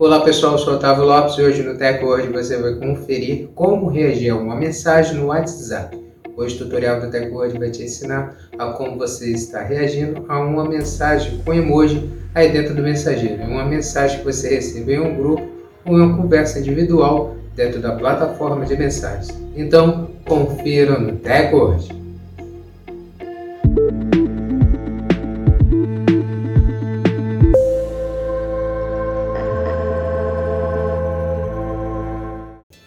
Olá pessoal, eu sou Otávio Lopes e hoje no Tech Word você vai conferir como reagir a uma mensagem no WhatsApp. Hoje o tutorial do Tech Word vai te ensinar a como você está reagindo a uma mensagem com emoji aí dentro do mensageiro. Uma mensagem que você recebeu em um grupo ou em uma conversa individual dentro da plataforma de mensagens. Então, confira no Tech Word.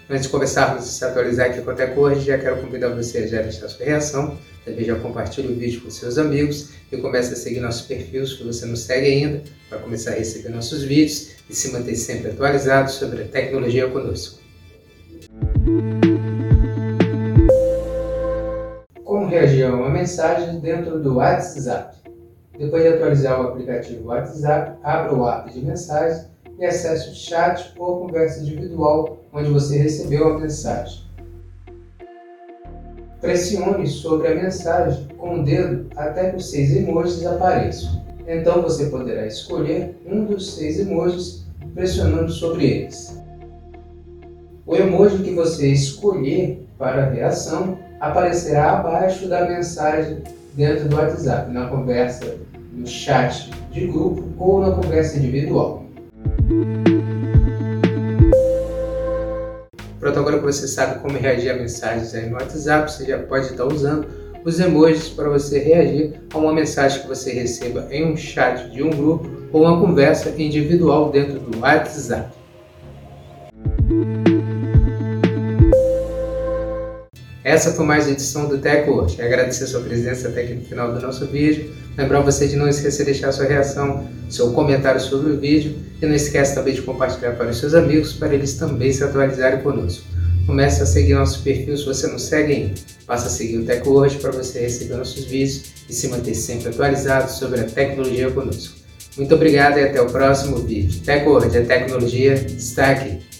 Antes de começarmos a se atualizar aqui com a Tecor, já quero convidar você a já deixar sua reação, também já compartilhe o vídeo com seus amigos e comece a seguir nossos perfis se você não segue ainda, para começar a receber nossos vídeos e se manter sempre atualizado sobre a tecnologia conosco. Como reagir a uma mensagem dentro do WhatsApp? Depois de atualizar o aplicativo WhatsApp, abra o app de mensagens e acesse o chat ou conversa individual onde você recebeu a mensagem. Pressione sobre a mensagem com o dedo até que os seis emojis apareçam. Então você poderá escolher um dos seis emojis pressionando sobre eles. O emoji que você escolher para a reação aparecerá abaixo da mensagem dentro do WhatsApp, na conversa no chat de grupo ou na conversa individual. Pronto, agora que você sabe como reagir a mensagens aí no WhatsApp, você já pode estar usando os emojis para você reagir a uma mensagem que você receba em um chat de um grupo ou uma conversa individual dentro do WhatsApp. Essa foi mais uma edição do TechWord. Agradecer a sua presença até aqui no final do nosso vídeo. Lembrar você de não esquecer de deixar sua reação, seu comentário sobre o vídeo e não esqueça também de compartilhar para os seus amigos para eles também se atualizarem conosco. Comece a seguir nosso perfil se você não segue ainda. Passa a seguir o TechWord para você receber nossos vídeos e se manter sempre atualizado sobre a tecnologia conosco. Muito obrigado e até o próximo vídeo. TechWord, a tecnologia está aqui.